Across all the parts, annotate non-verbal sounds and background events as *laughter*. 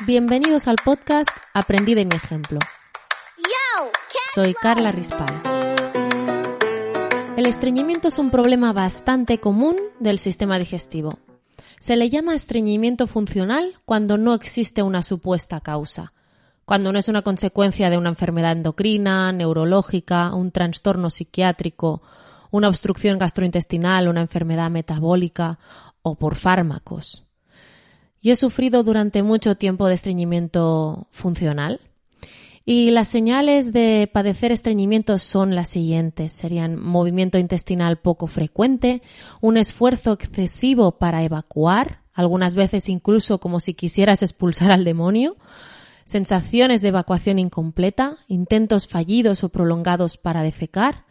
Bienvenidos al podcast Aprendí de mi ejemplo. Soy Carla Rispal. El estreñimiento es un problema bastante común del sistema digestivo. Se le llama estreñimiento funcional cuando no existe una supuesta causa, cuando no es una consecuencia de una enfermedad endocrina, neurológica, un trastorno psiquiátrico, una obstrucción gastrointestinal, una enfermedad metabólica o por fármacos. Yo he sufrido durante mucho tiempo de estreñimiento funcional y las señales de padecer estreñimiento son las siguientes. Serían movimiento intestinal poco frecuente, un esfuerzo excesivo para evacuar, algunas veces incluso como si quisieras expulsar al demonio, sensaciones de evacuación incompleta, intentos fallidos o prolongados para defecar,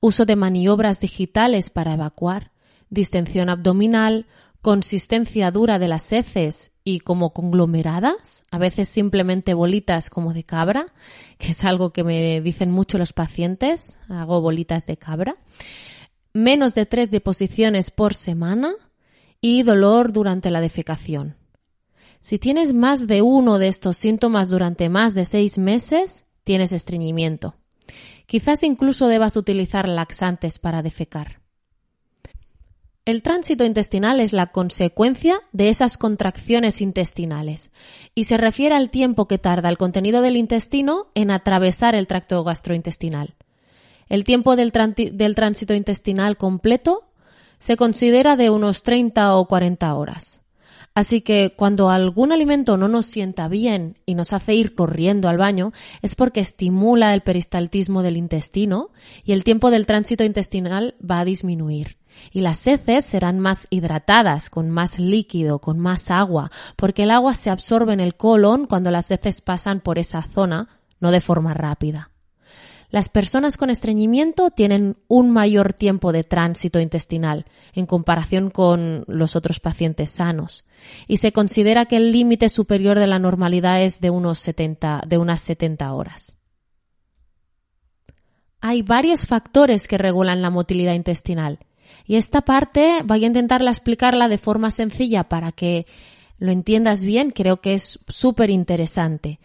uso de maniobras digitales para evacuar, distensión abdominal, consistencia dura de las heces y como conglomeradas, a veces simplemente bolitas como de cabra, que es algo que me dicen mucho los pacientes, hago bolitas de cabra, menos de tres deposiciones por semana y dolor durante la defecación. Si tienes más de uno de estos síntomas durante más de seis meses, tienes estreñimiento. Quizás incluso debas utilizar laxantes para defecar. El tránsito intestinal es la consecuencia de esas contracciones intestinales y se refiere al tiempo que tarda el contenido del intestino en atravesar el tracto gastrointestinal. El tiempo del, tránsito intestinal completo se considera de unos 30 o 40 horas. Así que cuando algún alimento no nos sienta bien y nos hace ir corriendo al baño, es porque estimula el peristaltismo del intestino y el tiempo del tránsito intestinal va a disminuir y las heces serán más hidratadas, con más líquido, con más agua, porque el agua se absorbe en el colon cuando las heces pasan por esa zona, no de forma rápida. Las personas con estreñimiento tienen un mayor tiempo de tránsito intestinal en comparación con los otros pacientes sanos y se considera que el límite superior de la normalidad es de, unos 70, de unas 70 horas. Hay varios factores que regulan la motilidad intestinal y esta parte voy a intentarla explicarla de forma sencilla para que lo entiendas bien, creo que es súper interesante.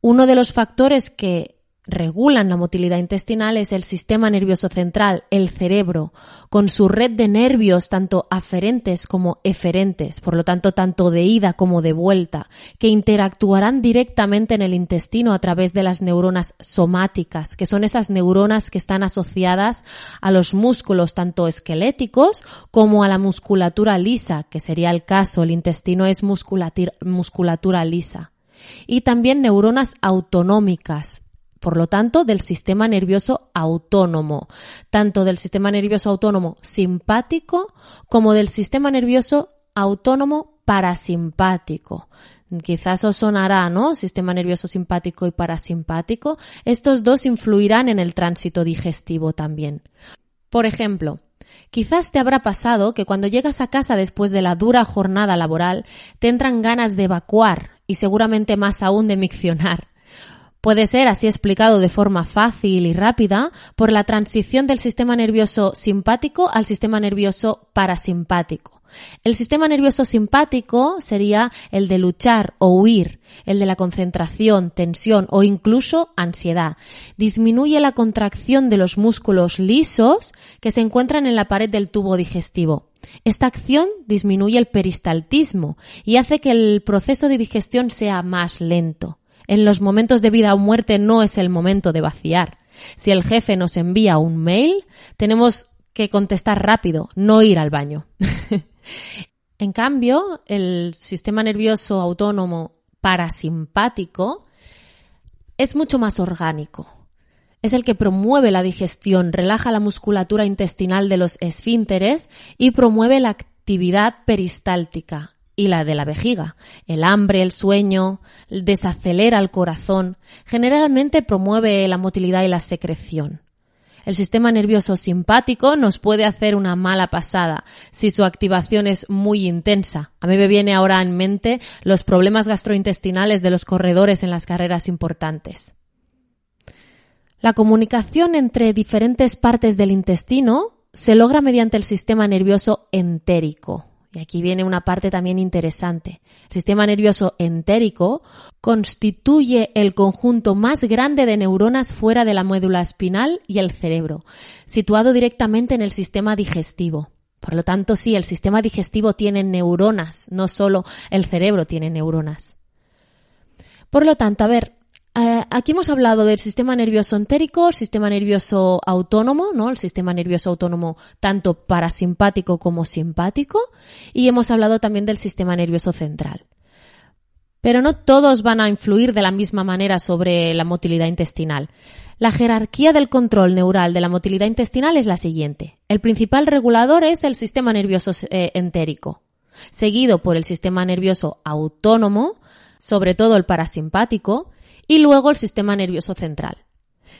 Uno de los factores que regulan la motilidad intestinal es el sistema nervioso central, el cerebro, con su red de nervios tanto aferentes como eferentes, por lo tanto tanto de ida como de vuelta, que interactuarán directamente en el intestino a través de las neuronas somáticas, que son esas neuronas que están asociadas a los músculos tanto esqueléticos como a la musculatura lisa, que sería el caso, el intestino es musculatura lisa. Y también neuronas autonómicas, por lo tanto, del sistema nervioso autónomo, tanto del sistema nervioso autónomo simpático como del sistema nervioso autónomo parasimpático. Quizás os sonará, ¿no? Sistema nervioso simpático y parasimpático. Estos dos influirán en el tránsito digestivo también. Por ejemplo, Quizás te habrá pasado que cuando llegas a casa después de la dura jornada laboral te entran ganas de evacuar y seguramente más aún de miccionar. Puede ser así explicado de forma fácil y rápida por la transición del sistema nervioso simpático al sistema nervioso parasimpático. El sistema nervioso simpático sería el de luchar o huir, el de la concentración, tensión o incluso ansiedad. Disminuye la contracción de los músculos lisos que se encuentran en la pared del tubo digestivo. Esta acción disminuye el peristaltismo y hace que el proceso de digestión sea más lento. En los momentos de vida o muerte no es el momento de vaciar. Si el jefe nos envía un mail, tenemos que contestar rápido, no ir al baño. *laughs* en cambio, el sistema nervioso autónomo parasimpático es mucho más orgánico. Es el que promueve la digestión, relaja la musculatura intestinal de los esfínteres y promueve la actividad peristáltica, y la de la vejiga. El hambre, el sueño, desacelera el corazón, generalmente promueve la motilidad y la secreción. El sistema nervioso simpático nos puede hacer una mala pasada si su activación es muy intensa. A mí me viene ahora en mente los problemas gastrointestinales de los corredores en las carreras importantes. La comunicación entre diferentes partes del intestino se logra mediante el sistema nervioso entérico, y aquí viene una parte también interesante. El sistema nervioso entérico constituye el conjunto más grande de neuronas fuera de la médula espinal y el cerebro, situado directamente en el sistema digestivo. Por lo tanto, sí, el sistema digestivo tiene neuronas, no solo el cerebro tiene neuronas. Por lo tanto, a ver, aquí hemos hablado del sistema nervioso entérico, el sistema nervioso autónomo, ¿no? El sistema nervioso autónomo tanto parasimpático como simpático, y hemos hablado también del sistema nervioso central. Pero no todos van a influir de la misma manera sobre la motilidad intestinal. La jerarquía del control neural de la motilidad intestinal es la siguiente. El principal regulador es el sistema nervioso eh, entérico, seguido por el sistema nervioso autónomo, sobre todo el parasimpático, y luego el sistema nervioso central.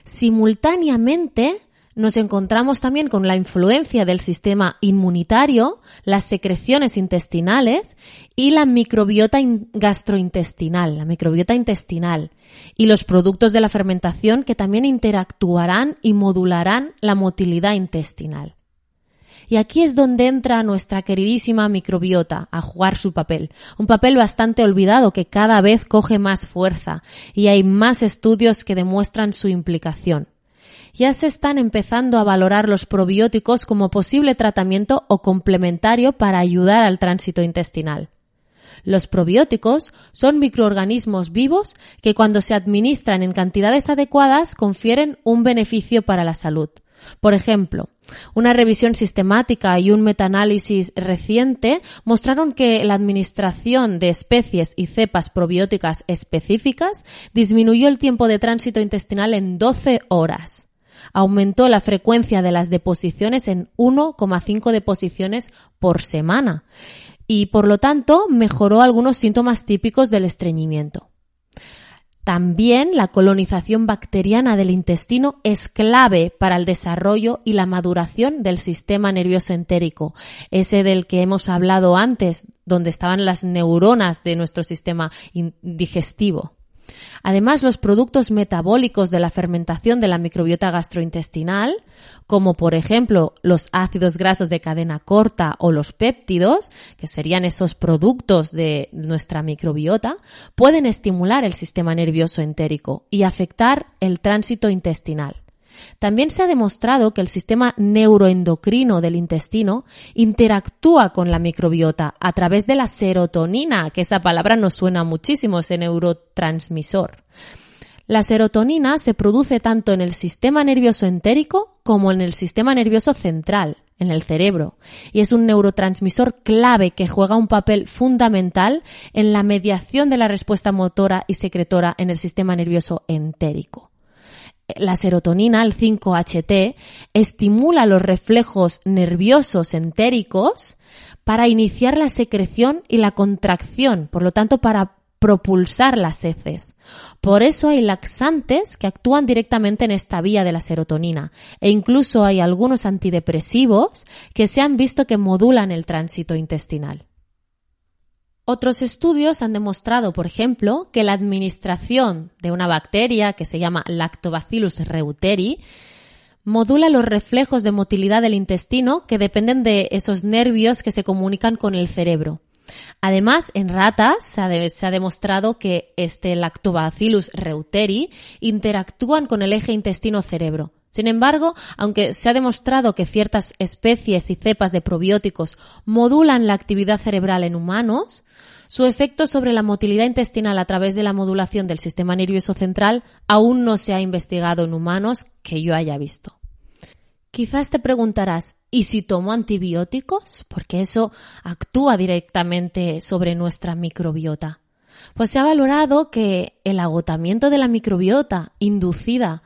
Simultáneamente, nos encontramos también con la influencia del sistema inmunitario, las secreciones intestinales y la microbiota gastrointestinal, la microbiota intestinal y los productos de la fermentación que también interactuarán y modularán la motilidad intestinal. Y aquí es donde entra nuestra queridísima microbiota a jugar su papel. Un papel bastante olvidado que cada vez coge más fuerza y hay más estudios que demuestran su implicación. Ya se están empezando a valorar los probióticos como posible tratamiento o complementario para ayudar al tránsito intestinal. Los probióticos son microorganismos vivos que cuando se administran en cantidades adecuadas confieren un beneficio para la salud. Por ejemplo, una revisión sistemática y un metaanálisis reciente mostraron que la administración de especies y cepas probióticas específicas disminuyó el tiempo de tránsito intestinal en 12 horas. Aumentó la frecuencia de las deposiciones en 1,5 deposiciones por semana y, por lo tanto, mejoró algunos síntomas típicos del estreñimiento. También la colonización bacteriana del intestino es clave para el desarrollo y la maduración del sistema nervioso entérico, ese del que hemos hablado antes, donde estaban las neuronas de nuestro sistema digestivo. Además, los productos metabólicos de la fermentación de la microbiota gastrointestinal, como por ejemplo los ácidos grasos de cadena corta o los péptidos, que serían esos productos de nuestra microbiota, pueden estimular el sistema nervioso entérico y afectar el tránsito intestinal. También se ha demostrado que el sistema neuroendocrino del intestino interactúa con la microbiota a través de la serotonina, que esa palabra nos suena muchísimo, ese neurotransmisor. La serotonina se produce tanto en el sistema nervioso entérico como en el sistema nervioso central, en el cerebro, y es un neurotransmisor clave que juega un papel fundamental en la mediación de la respuesta motora y secretora en el sistema nervioso entérico la serotonina, el 5-HT, estimula los reflejos nerviosos entéricos para iniciar la secreción y la contracción, por lo tanto para propulsar las heces. Por eso hay laxantes que actúan directamente en esta vía de la serotonina e incluso hay algunos antidepresivos que se han visto que modulan el tránsito intestinal. Otros estudios han demostrado, por ejemplo, que la administración de una bacteria que se llama Lactobacillus reuteri modula los reflejos de motilidad del intestino que dependen de esos nervios que se comunican con el cerebro. Además, en ratas se ha, demostrado que este Lactobacillus reuteri interactúan con el eje intestino-cerebro. Sin embargo, aunque se ha demostrado que ciertas especies y cepas de probióticos modulan la actividad cerebral en humanos, su efecto sobre la motilidad intestinal a través de la modulación del sistema nervioso central aún no se ha investigado en humanos que yo haya visto. Quizás te preguntarás, ¿y si tomo antibióticos? Porque eso actúa directamente sobre nuestra microbiota. Pues se ha valorado que el agotamiento de la microbiota inducida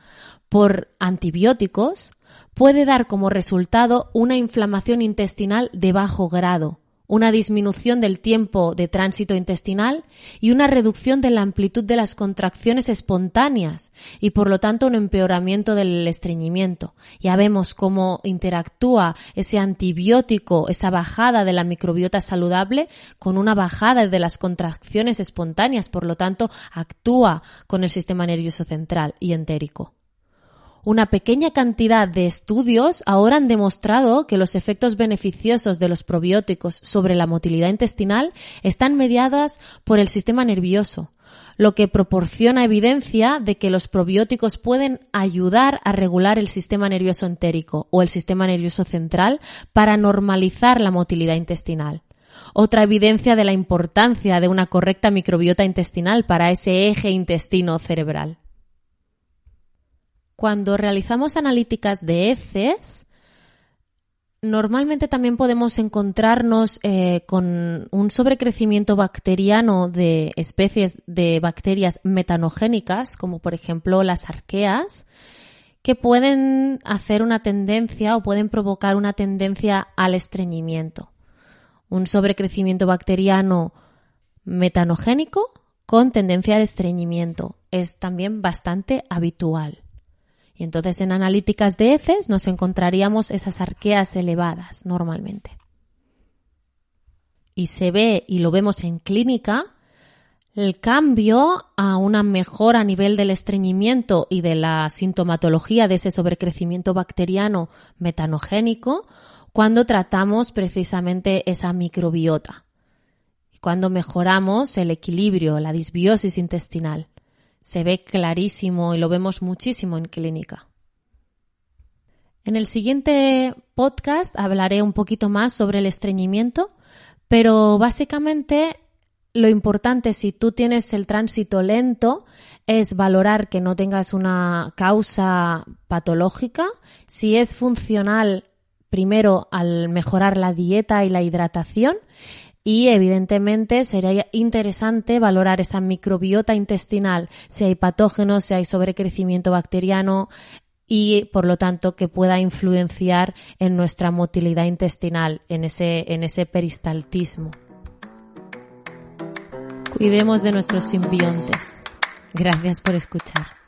por antibióticos puede dar como resultado una inflamación intestinal de bajo grado, una disminución del tiempo de tránsito intestinal y una reducción de la amplitud de las contracciones espontáneas y por lo tanto un empeoramiento del estreñimiento. Ya vemos cómo interactúa ese antibiótico, esa bajada de la microbiota saludable con una bajada de las contracciones espontáneas, por lo tanto actúa con el sistema nervioso central y entérico. Una pequeña cantidad de estudios ahora han demostrado que los efectos beneficiosos de los probióticos sobre la motilidad intestinal están mediadas por el sistema nervioso, lo que proporciona evidencia de que los probióticos pueden ayudar a regular el sistema nervioso entérico o el sistema nervioso central para normalizar la motilidad intestinal. Otra evidencia de la importancia de una correcta microbiota intestinal para ese eje intestino cerebral. Cuando realizamos analíticas de heces, normalmente también podemos encontrarnos eh, con un sobrecrecimiento bacteriano de especies de bacterias metanogénicas, como por ejemplo las arqueas, que pueden hacer una tendencia o pueden provocar una tendencia al estreñimiento. Un sobrecrecimiento bacteriano metanogénico con tendencia al estreñimiento es también bastante habitual. Y entonces en analíticas de heces nos encontraríamos esas arqueas elevadas normalmente. Y se ve, y lo vemos en clínica, el cambio a una mejora a nivel del estreñimiento y de la sintomatología de ese sobrecrecimiento bacteriano metanogénico cuando tratamos precisamente esa microbiota y cuando mejoramos el equilibrio, la disbiosis intestinal se ve clarísimo y lo vemos muchísimo en clínica. En el siguiente podcast hablaré un poquito más sobre el estreñimiento, pero básicamente lo importante si tú tienes el tránsito lento es valorar que no tengas una causa patológica, si es funcional primero al mejorar la dieta y la hidratación y evidentemente sería interesante valorar esa microbiota intestinal, si hay patógenos, si hay sobrecrecimiento bacteriano y por lo tanto que pueda influenciar en nuestra motilidad intestinal, en ese, en ese peristaltismo. Cuidemos de nuestros simbiontes. Gracias por escuchar.